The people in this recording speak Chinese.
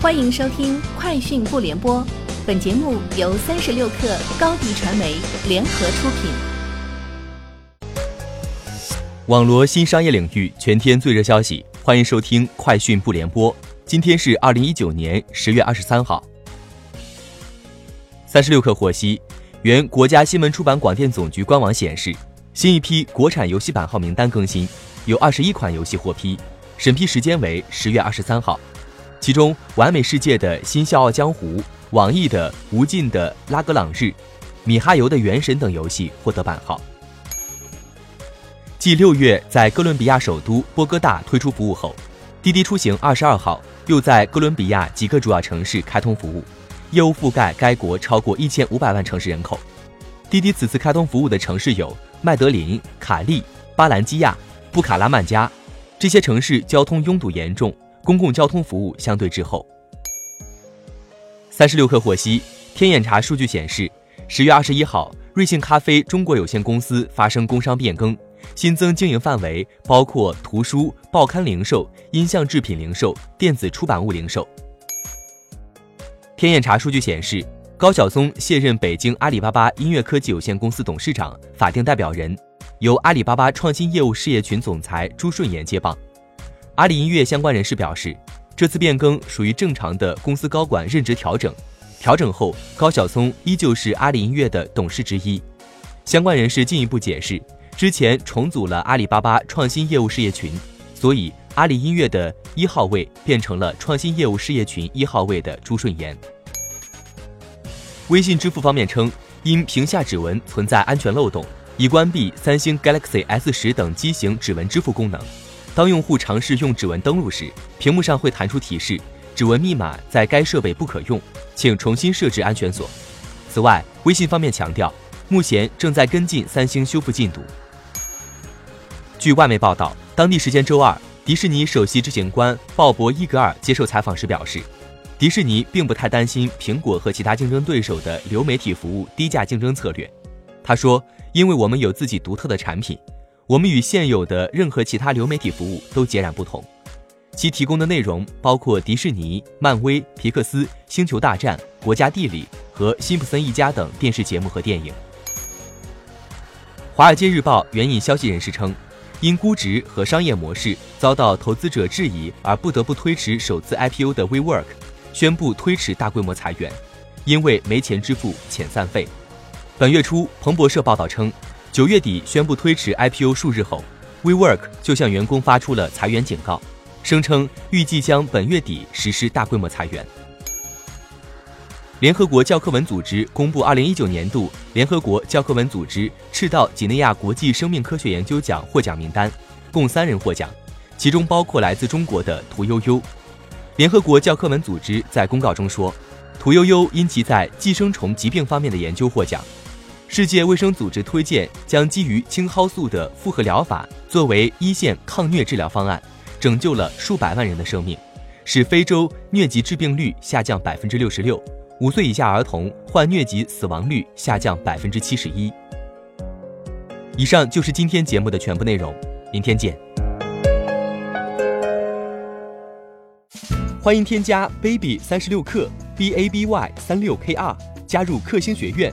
欢迎收听《快讯不联播》，本节目由三十六克高低传媒联合出品。网罗新商业领域全天最热消息，欢迎收听《快讯不联播》。今天是二零一九年十月二十三号。三十六克获悉，原国家新闻出版广电总局官网显示，新一批国产游戏版号名单更新，有二十一款游戏获批，审批时间为十月二十三号。其中，完美世界的新笑傲江湖、网易的无尽的拉格朗日、米哈游的原神等游戏获得版号。继六月在哥伦比亚首都波哥大推出服务后，滴滴出行二十二号又在哥伦比亚几个主要城市开通服务，业务覆盖该国超过一千五百万城市人口。滴滴此次开通服务的城市有麦德林、卡利、巴兰基亚、布卡拉曼加，这些城市交通拥堵严重。公共交通服务相对滞后。三十六氪获悉，天眼查数据显示，十月二十一号，瑞幸咖啡中国有限公司发生工商变更，新增经营范围包括图书、报刊零售、音像制品零售、电子出版物零售。天眼查数据显示，高晓松卸任北京阿里巴巴音乐科技有限公司董事长，法定代表人由阿里巴巴创新业务事业群总裁朱顺炎接棒。阿里音乐相关人士表示，这次变更属于正常的公司高管任职调整。调整后，高晓松依旧是阿里音乐的董事之一。相关人士进一步解释，之前重组了阿里巴巴创新业务事业群，所以阿里音乐的一号位变成了创新业务事业群一号位的朱顺炎。微信支付方面称，因屏下指纹存在安全漏洞，已关闭三星 Galaxy S 十等机型指纹支付功能。当用户尝试用指纹登录时，屏幕上会弹出提示：“指纹密码在该设备不可用，请重新设置安全锁。”此外，微信方面强调，目前正在跟进三星修复进度。据外媒报道，当地时间周二，迪士尼首席执行官鲍勃·伊格尔接受采访时表示，迪士尼并不太担心苹果和其他竞争对手的流媒体服务低价竞争策略。他说：“因为我们有自己独特的产品。”我们与现有的任何其他流媒体服务都截然不同，其提供的内容包括迪士尼、漫威、皮克斯、星球大战、国家地理和辛普森一家等电视节目和电影。华尔街日报援引消息人士称，因估值和商业模式遭到投资者质疑而不得不推迟首次 IPO 的 WeWork 宣布推迟大规模裁员，因为没钱支付遣散费。本月初，彭博社报道称。九月底宣布推迟 IPO 数日后，WeWork 就向员工发出了裁员警告，声称预计将本月底实施大规模裁员。联合国教科文组织公布2019年度联合国教科文组织赤道几内亚国际生命科学研究奖获奖名单，共三人获奖，其中包括来自中国的屠呦呦。联合国教科文组织在公告中说，屠呦呦因其在寄生虫疾病方面的研究获奖。世界卫生组织推荐将基于青蒿素的复合疗法作为一线抗疟治疗方案，拯救了数百万人的生命，使非洲疟疾致病率下降百分之六十六，五岁以下儿童患疟疾死亡率下降百分之七十一。以上就是今天节目的全部内容，明天见。欢迎添加 baby 三十六克 b a b y 三六 k r 加入克星学院。